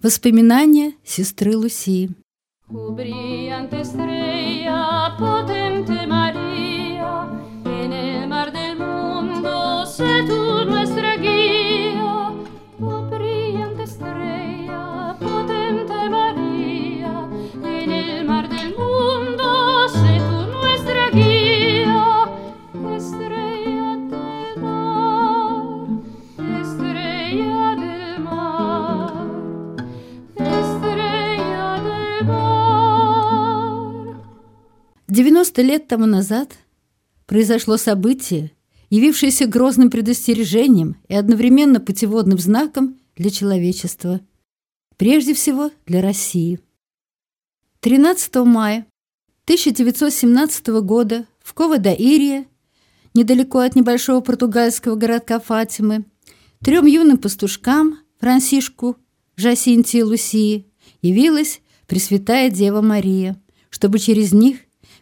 Воспоминания сестры Лусии. O 90 лет тому назад произошло событие, явившееся грозным предостережением и одновременно путеводным знаком для человечества, прежде всего для России. 13 мая 1917 года в Кова-да-Ирия, недалеко от небольшого португальского городка Фатимы, трем юным пастушкам Франсишку, Жасинте и Лусии явилась Пресвятая Дева Мария, чтобы через них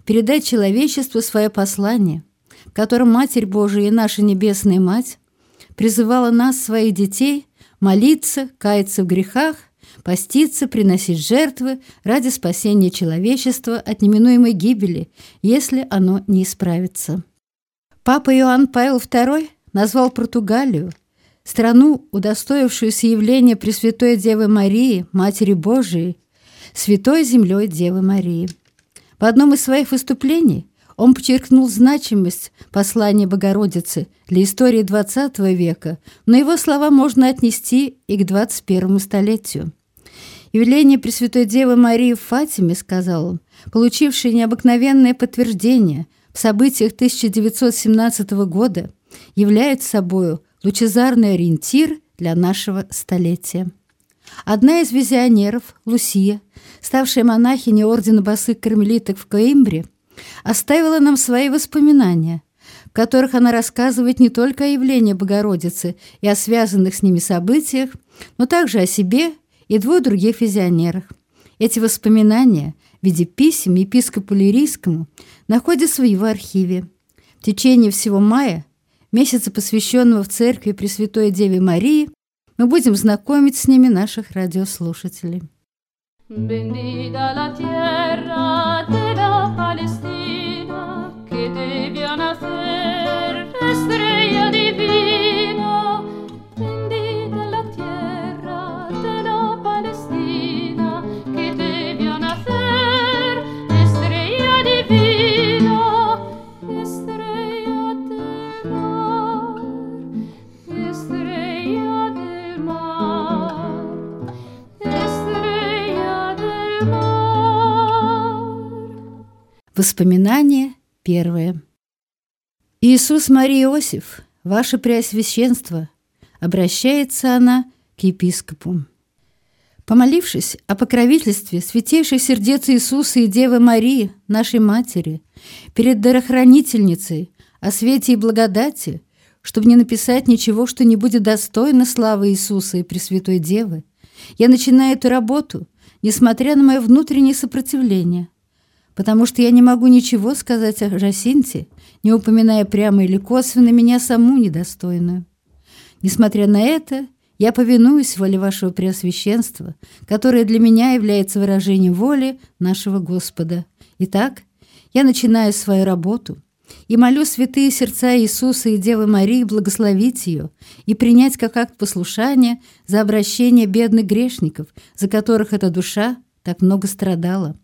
передать человечеству свое послание, в котором Матерь Божия и наша Небесная Мать призывала нас, своих детей, молиться, каяться в грехах, поститься, приносить жертвы ради спасения человечества от неминуемой гибели, если оно не исправится. Папа Иоанн Павел II назвал Португалию, страну, удостоившуюся явления Пресвятой Девы Марии, Матери Божией, Святой Землей Девы Марии. В одном из своих выступлений он подчеркнул значимость послания Богородицы для истории XX века, но его слова можно отнести и к 21 столетию. Явление Пресвятой Девы Марии в Фатиме, сказал он, получившее необыкновенное подтверждение в событиях 1917 года, является собою лучезарный ориентир для нашего столетия. Одна из визионеров, Лусия, ставшая монахиней ордена босых кармелиток в Коимбре, оставила нам свои воспоминания, в которых она рассказывает не только о явлении Богородицы и о связанных с ними событиях, но также о себе и двух других визионерах. Эти воспоминания в виде писем епископу Лирийскому находятся в его архиве. В течение всего мая, месяца, посвященного в церкви Пресвятой Деве Марии, мы будем знакомить с ними наших радиослушателей. Bendita la tierra de la Palestina que te nacer, Воспоминание первое. Иисус Мария Иосиф, ваше Преосвященство, обращается она к епископу. Помолившись о покровительстве святейших сердец Иисуса и Девы Марии, нашей Матери, перед дарохранительницей, о свете и благодати, чтобы не написать ничего, что не будет достойно славы Иисуса и Пресвятой Девы, я начинаю эту работу, несмотря на мое внутреннее сопротивление, потому что я не могу ничего сказать о Жасинте, не упоминая прямо или косвенно меня саму недостойную. Несмотря на это, я повинуюсь воле вашего Преосвященства, которое для меня является выражением воли нашего Господа. Итак, я начинаю свою работу и молю святые сердца Иисуса и Девы Марии благословить ее и принять как акт послушания за обращение бедных грешников, за которых эта душа так много страдала.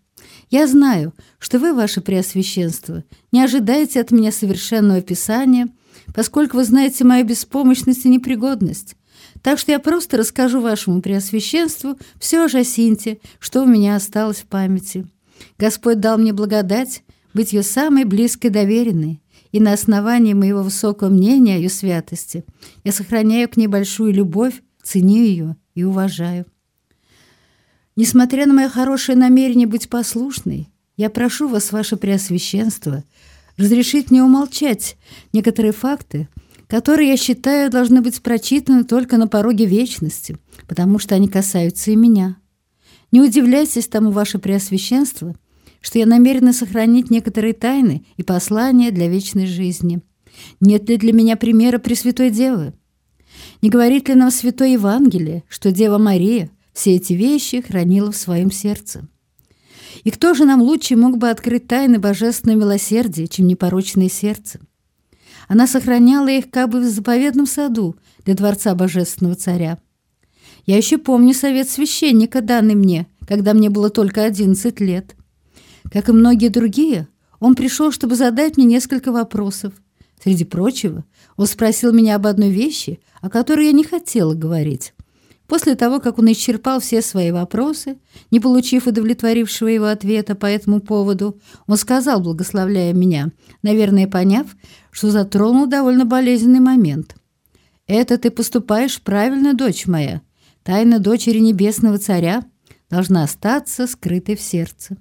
Я знаю, что вы, ваше Преосвященство, не ожидаете от меня совершенного писания, поскольку вы знаете мою беспомощность и непригодность. Так что я просто расскажу вашему Преосвященству все о Жасинте, что у меня осталось в памяти. Господь дал мне благодать быть ее самой близкой доверенной, и на основании моего высокого мнения о ее святости я сохраняю к ней большую любовь, ценю ее и уважаю. Несмотря на мое хорошее намерение быть послушной, я прошу вас, ваше Преосвященство, разрешить мне умолчать некоторые факты, которые, я считаю, должны быть прочитаны только на пороге вечности, потому что они касаются и меня. Не удивляйтесь тому, ваше Преосвященство, что я намерена сохранить некоторые тайны и послания для вечной жизни. Нет ли для меня примера Пресвятой Девы? Не говорит ли нам Святое Евангелие, что Дева Мария все эти вещи хранила в своем сердце. И кто же нам лучше мог бы открыть тайны божественного милосердия, чем непорочное сердце? Она сохраняла их как бы в заповедном саду для дворца божественного царя. Я еще помню совет священника, данный мне, когда мне было только 11 лет. Как и многие другие, он пришел, чтобы задать мне несколько вопросов. Среди прочего, он спросил меня об одной вещи, о которой я не хотела говорить. После того, как он исчерпал все свои вопросы, не получив удовлетворившего его ответа по этому поводу, он сказал, благословляя меня, наверное, поняв, что затронул довольно болезненный момент. «Это ты поступаешь правильно, дочь моя. Тайна дочери небесного царя должна остаться скрытой в сердце».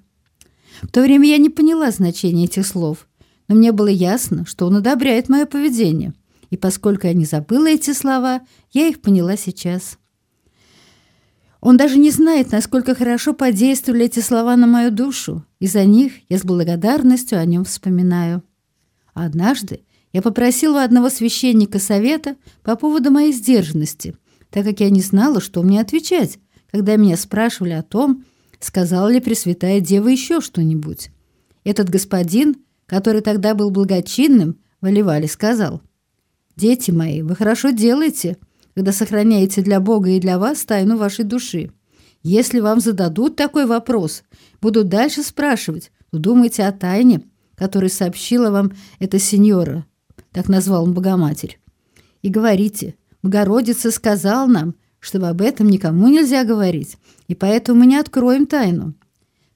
В то время я не поняла значения этих слов, но мне было ясно, что он одобряет мое поведение, и поскольку я не забыла эти слова, я их поняла сейчас. Он даже не знает, насколько хорошо подействовали эти слова на мою душу, и за них я с благодарностью о нем вспоминаю. однажды я попросила одного священника совета по поводу моей сдержанности, так как я не знала, что мне отвечать, когда меня спрашивали о том, сказала ли Пресвятая Дева еще что-нибудь. Этот господин, который тогда был благочинным, Валивали сказал, «Дети мои, вы хорошо делаете, — когда сохраняете для Бога и для вас тайну вашей души. Если вам зададут такой вопрос, будут дальше спрашивать, то думайте о тайне, которую сообщила вам эта сеньора, так назвал он Богоматерь. И говорите, Богородица сказал нам, чтобы об этом никому нельзя говорить, и поэтому мы не откроем тайну.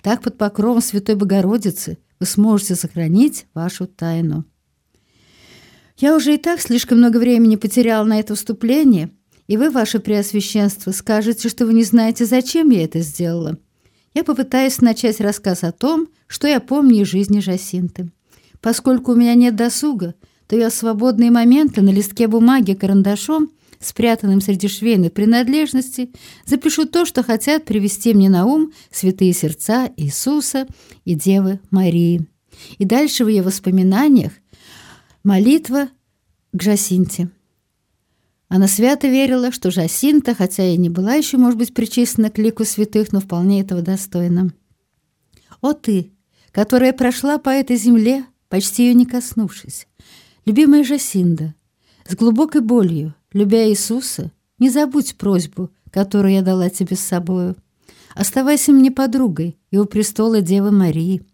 Так под покровом Святой Богородицы вы сможете сохранить вашу тайну. Я уже и так слишком много времени потерял на это вступление, и вы, ваше преосвященство, скажете, что вы не знаете, зачем я это сделала. Я попытаюсь начать рассказ о том, что я помню из жизни Жасинты. Поскольку у меня нет досуга, то я свободные моменты на листке бумаги карандашом, спрятанным среди швейной принадлежности, запишу то, что хотят привести мне на ум святые сердца Иисуса и Девы Марии. И дальше в ее воспоминаниях Молитва к Жасинте. Она свято верила, что Жасинта, хотя и не была еще, может быть, причислена к лику святых, но вполне этого достойна. «О ты, которая прошла по этой земле, почти ее не коснувшись, любимая Жасинда, с глубокой болью, любя Иисуса, не забудь просьбу, которую я дала тебе с собою. Оставайся мне подругой и у престола Девы Марии».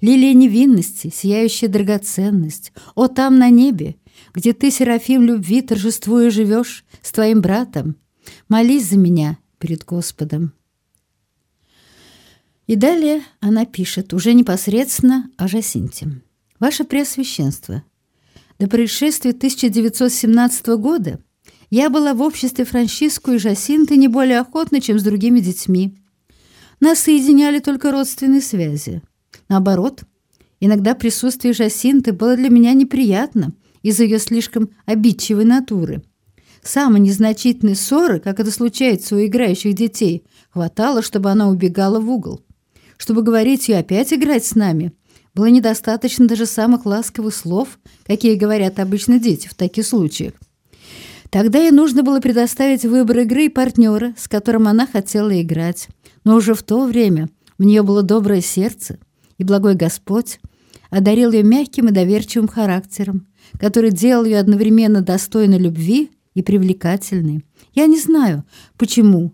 Лилия невинности, сияющая драгоценность. О, там на небе, где ты, Серафим любви, торжествуя живешь с твоим братом. Молись за меня перед Господом. И далее она пишет уже непосредственно о Жасинте. «Ваше Преосвященство, до происшествия 1917 года я была в обществе Франчиску и Жасинты не более охотно, чем с другими детьми. Нас соединяли только родственные связи. Наоборот, иногда присутствие Жасинты было для меня неприятно из-за ее слишком обидчивой натуры. Самой незначительной ссоры, как это случается у играющих детей, хватало, чтобы она убегала в угол. Чтобы говорить ее опять играть с нами, было недостаточно даже самых ласковых слов, какие говорят обычно дети в таких случаях. Тогда ей нужно было предоставить выбор игры и партнера, с которым она хотела играть. Но уже в то время у нее было доброе сердце, и благой Господь одарил ее мягким и доверчивым характером, который делал ее одновременно достойной любви и привлекательной. Я не знаю, почему,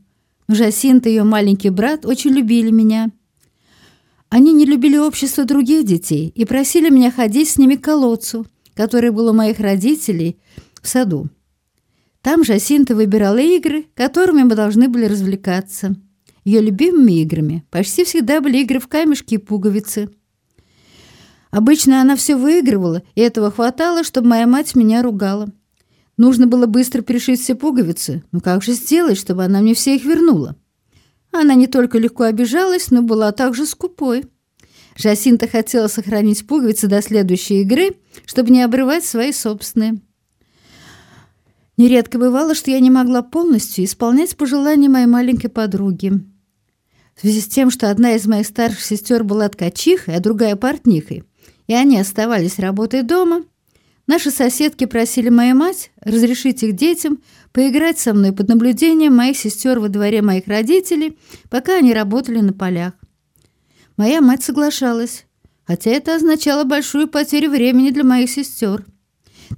но Жасинта и ее маленький брат очень любили меня. Они не любили общество других детей и просили меня ходить с ними к колодцу, который был у моих родителей в саду. Там Жасинта выбирала игры, которыми мы должны были развлекаться. Ее любимыми играми почти всегда были игры в камешки и пуговицы. Обычно она все выигрывала, и этого хватало, чтобы моя мать меня ругала. Нужно было быстро пришить все пуговицы, но как же сделать, чтобы она мне все их вернула? Она не только легко обижалась, но была также скупой. Жасинта хотела сохранить пуговицы до следующей игры, чтобы не обрывать свои собственные. Нередко бывало, что я не могла полностью исполнять пожелания моей маленькой подруги. В связи с тем, что одна из моих старших сестер была ткачихой, а другая портнихой, и они оставались работать дома, Наши соседки просили мою мать разрешить их детям поиграть со мной под наблюдением моих сестер во дворе моих родителей, пока они работали на полях. Моя мать соглашалась, хотя это означало большую потерю времени для моих сестер.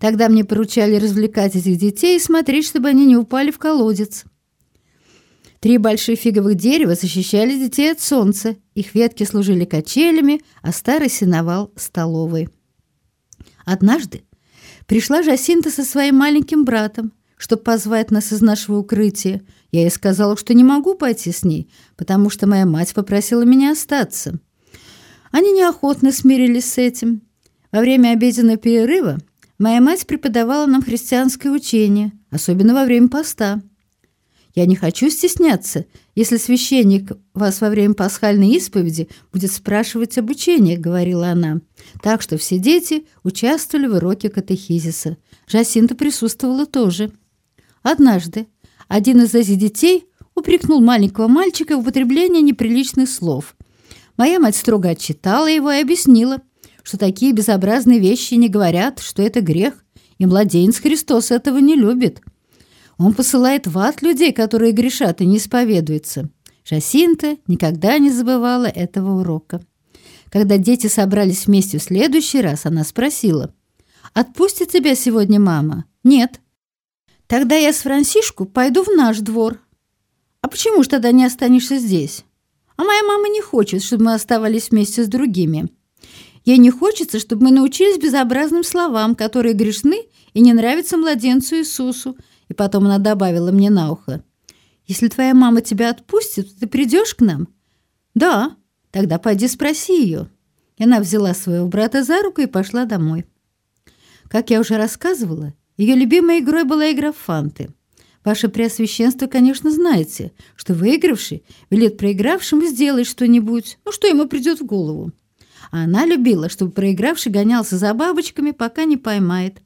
Тогда мне поручали развлекать этих детей и смотреть, чтобы они не упали в колодец. Три больших фиговых дерева защищали детей от солнца, их ветки служили качелями, а старый сеновал — столовой. Однажды пришла Жасинта со своим маленьким братом, чтобы позвать нас из нашего укрытия. Я ей сказала, что не могу пойти с ней, потому что моя мать попросила меня остаться. Они неохотно смирились с этим. Во время обеденного перерыва моя мать преподавала нам христианское учение, особенно во время поста. Я не хочу стесняться, если священник вас во время пасхальной исповеди будет спрашивать об учении, говорила она. Так что все дети участвовали в уроке катехизиса. Жасинта присутствовала тоже. Однажды один из этих детей упрекнул маленького мальчика в употреблении неприличных слов. Моя мать строго отчитала его и объяснила, что такие безобразные вещи не говорят, что это грех, и младенец Христос этого не любит. Он посылает в ад людей, которые грешат и не исповедуются. Жасинта никогда не забывала этого урока. Когда дети собрались вместе в следующий раз, она спросила, «Отпустит тебя сегодня мама?» «Нет». «Тогда я с Франсишку пойду в наш двор». «А почему ж тогда не останешься здесь?» «А моя мама не хочет, чтобы мы оставались вместе с другими». Ей не хочется, чтобы мы научились безобразным словам, которые грешны и не нравятся младенцу Иисусу, и потом она добавила мне на ухо. «Если твоя мама тебя отпустит, ты придешь к нам?» «Да, тогда пойди спроси ее». И она взяла своего брата за руку и пошла домой. Как я уже рассказывала, ее любимой игрой была игра в фанты. Ваше Преосвященство, конечно, знаете, что выигравший велит проигравшему сделать что-нибудь, ну, что ему придет в голову. А она любила, чтобы проигравший гонялся за бабочками, пока не поймает.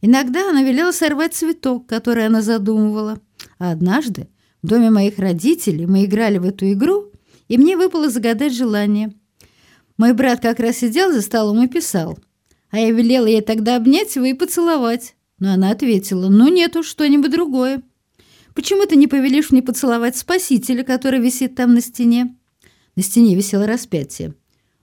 Иногда она велела сорвать цветок, который она задумывала. А однажды в доме моих родителей мы играли в эту игру, и мне выпало загадать желание. Мой брат как раз сидел за столом и писал. А я велела ей тогда обнять его и поцеловать. Но она ответила, ну нет уж, что-нибудь другое. Почему ты не повелишь мне поцеловать Спасителя, который висит там на стене? На стене висело распятие.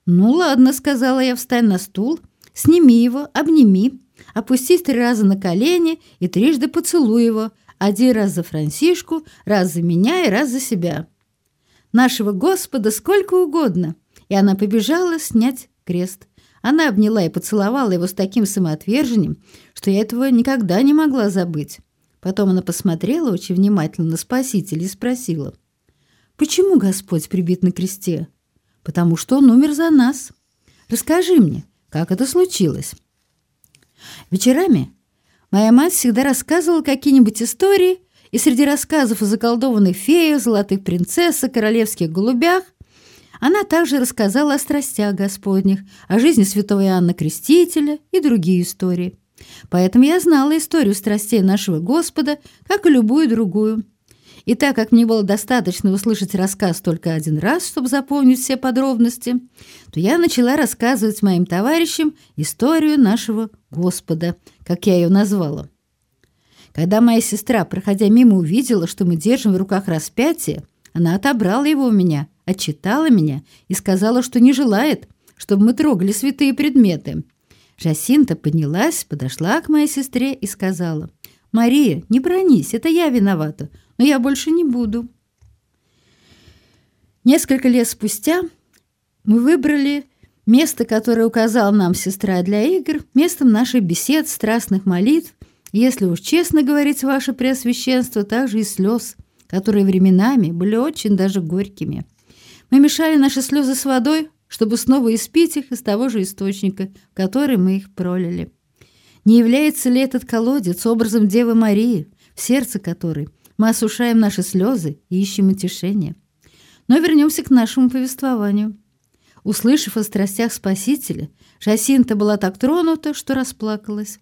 Ну ладно, сказала я, встань на стул, сними его, обними, опустись три раза на колени и трижды поцелуй его, один раз за Франсишку, раз за меня и раз за себя. Нашего Господа сколько угодно. И она побежала снять крест. Она обняла и поцеловала его с таким самоотвержением, что я этого никогда не могла забыть. Потом она посмотрела очень внимательно на Спасителя и спросила, «Почему Господь прибит на кресте?» «Потому что Он умер за нас. Расскажи мне, как это случилось?» Вечерами моя мать всегда рассказывала какие-нибудь истории, и среди рассказов о заколдованных феях, золотых принцессах, королевских голубях она также рассказала о страстях Господних, о жизни святого Иоанна Крестителя и другие истории. Поэтому я знала историю страстей нашего Господа, как и любую другую. И так как мне было достаточно услышать рассказ только один раз, чтобы запомнить все подробности, то я начала рассказывать моим товарищам историю нашего Господа, как я ее назвала. Когда моя сестра, проходя мимо, увидела, что мы держим в руках распятие, она отобрала его у меня, отчитала меня и сказала, что не желает, чтобы мы трогали святые предметы. Жасинта поднялась, подошла к моей сестре и сказала, «Мария, не бронись, это я виновата но я больше не буду. Несколько лет спустя мы выбрали место, которое указала нам сестра для игр, местом наших бесед, страстных молитв, если уж честно говорить, ваше Преосвященство, также и слез, которые временами были очень даже горькими. Мы мешали наши слезы с водой, чтобы снова испить их из того же источника, в который мы их пролили. Не является ли этот колодец образом Девы Марии, в сердце которой мы осушаем наши слезы и ищем утешения. Но вернемся к нашему повествованию. Услышав о страстях Спасителя, Жасинта была так тронута, что расплакалась.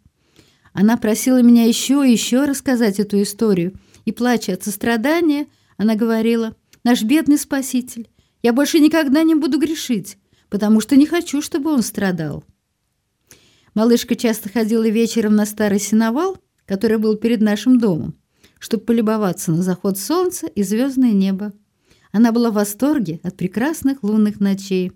Она просила меня еще и еще рассказать эту историю, и, плача от сострадания, она говорила, «Наш бедный Спаситель, я больше никогда не буду грешить, потому что не хочу, чтобы он страдал». Малышка часто ходила вечером на старый сеновал, который был перед нашим домом, чтобы полюбоваться на заход солнца и звездное небо. Она была в восторге от прекрасных лунных ночей.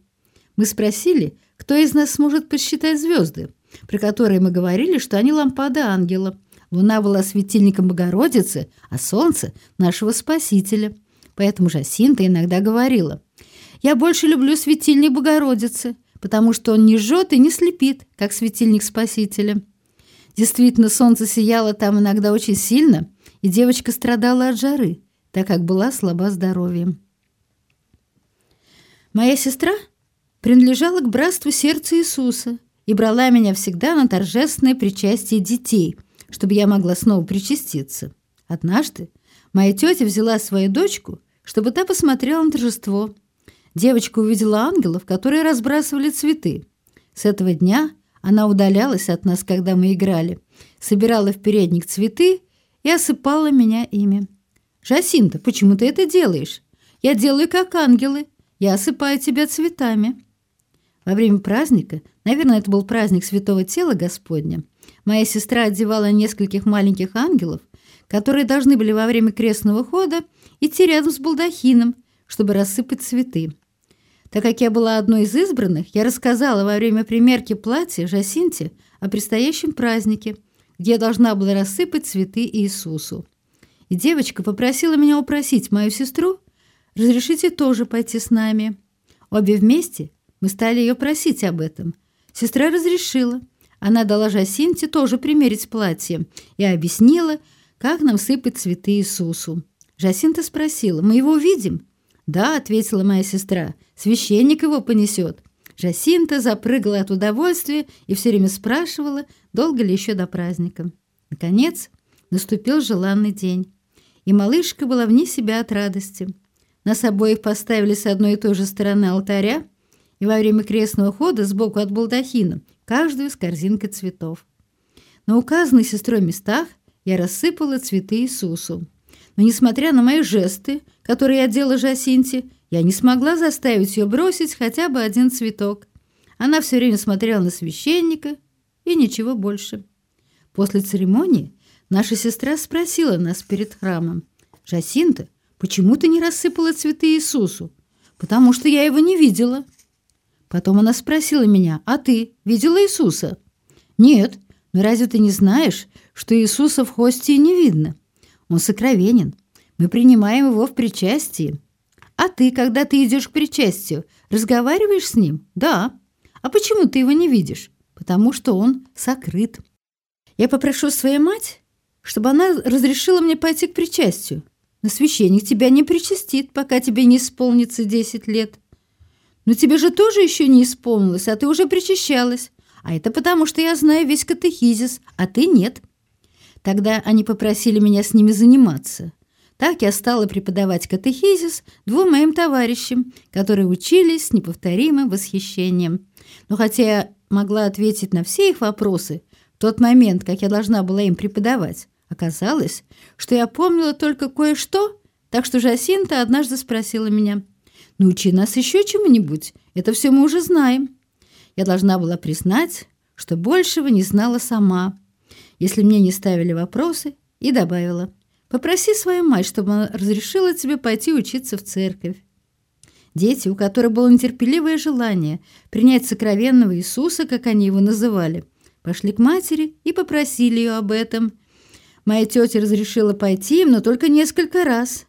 Мы спросили, кто из нас сможет посчитать звезды, про которые мы говорили, что они лампады ангела. Луна была светильником Богородицы, а солнце – нашего Спасителя. Поэтому Жасинта иногда говорила, «Я больше люблю светильник Богородицы, потому что он не жжет и не слепит, как светильник Спасителя». Действительно, солнце сияло там иногда очень сильно, и девочка страдала от жары, так как была слаба здоровьем. Моя сестра принадлежала к братству сердца Иисуса и брала меня всегда на торжественное причастие детей, чтобы я могла снова причаститься. Однажды моя тетя взяла свою дочку, чтобы та посмотрела на торжество. Девочка увидела ангелов, которые разбрасывали цветы. С этого дня она удалялась от нас, когда мы играли, собирала в передник цветы и осыпала меня ими. «Жасинта, почему ты это делаешь? Я делаю, как ангелы. Я осыпаю тебя цветами». Во время праздника, наверное, это был праздник Святого Тела Господня, моя сестра одевала нескольких маленьких ангелов, которые должны были во время крестного хода идти рядом с балдахином, чтобы рассыпать цветы. Так как я была одной из избранных, я рассказала во время примерки платья Жасинте о предстоящем празднике, где я должна была рассыпать цветы Иисусу. И девочка попросила меня упросить мою сестру разрешите тоже пойти с нами. Обе вместе мы стали ее просить об этом. Сестра разрешила. Она дала Жасинте тоже примерить платье и объяснила, как нам сыпать цветы Иисусу. Жасинта спросила, «Мы его увидим?» «Да», — ответила моя сестра, — «священник его понесет». Жасинта запрыгала от удовольствия и все время спрашивала, долго ли еще до праздника. Наконец, наступил желанный день, и малышка была вне себя от радости. Нас обоих поставили с одной и той же стороны алтаря, и во время крестного хода сбоку от балдахина каждую с корзинкой цветов. На указанных сестрой местах я рассыпала цветы Иисусу. Но, несмотря на мои жесты, которые я делала Жасинте, я не смогла заставить ее бросить хотя бы один цветок. Она все время смотрела на священника и ничего больше. После церемонии наша сестра спросила нас перед храмом. «Жасинта, почему ты не рассыпала цветы Иисусу?» «Потому что я его не видела». Потом она спросила меня, «А ты видела Иисуса?» «Нет, но разве ты не знаешь, что Иисуса в хостии не видно? Он сокровенен. Мы принимаем его в причастии. А ты, когда ты идешь к причастию, разговариваешь с ним? Да. А почему ты его не видишь? Потому что он сокрыт. Я попрошу свою мать, чтобы она разрешила мне пойти к причастию. Но священник тебя не причастит, пока тебе не исполнится десять лет. Но тебе же тоже еще не исполнилось, а ты уже причащалась. А это потому, что я знаю весь катехизис, а ты нет. Тогда они попросили меня с ними заниматься. Так я стала преподавать катехизис двум моим товарищам, которые учились с неповторимым восхищением. Но хотя я могла ответить на все их вопросы в тот момент, как я должна была им преподавать, оказалось, что я помнила только кое-что, так что Жасинта однажды спросила меня – Научи нас еще чему-нибудь. Это все мы уже знаем. Я должна была признать, что большего не знала сама, если мне не ставили вопросы, и добавила. Попроси свою мать, чтобы она разрешила тебе пойти учиться в церковь. Дети, у которых было нетерпеливое желание принять сокровенного Иисуса, как они его называли, пошли к матери и попросили ее об этом. Моя тетя разрешила пойти им, но только несколько раз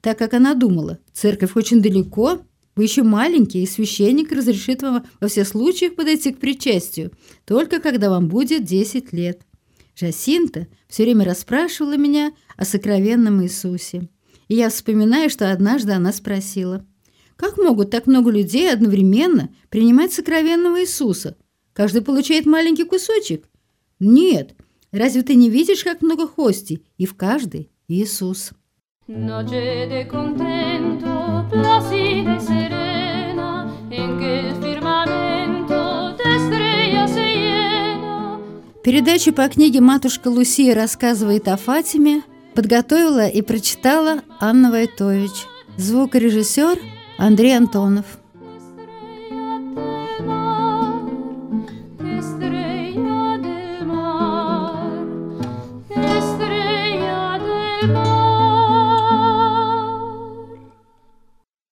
так как она думала, церковь очень далеко, вы еще маленький, и священник разрешит вам во всех случаях подойти к причастию, только когда вам будет 10 лет. Жасинта все время расспрашивала меня о сокровенном Иисусе. И я вспоминаю, что однажды она спросила, «Как могут так много людей одновременно принимать сокровенного Иисуса? Каждый получает маленький кусочек?» «Нет, разве ты не видишь, как много хостей, и в каждой Иисус?» Noche de contento, plácida y serena, en que Передачу по книге «Матушка Лусия рассказывает о Фатиме» подготовила и прочитала Анна Войтович. Звукорежиссер Андрей Антонов.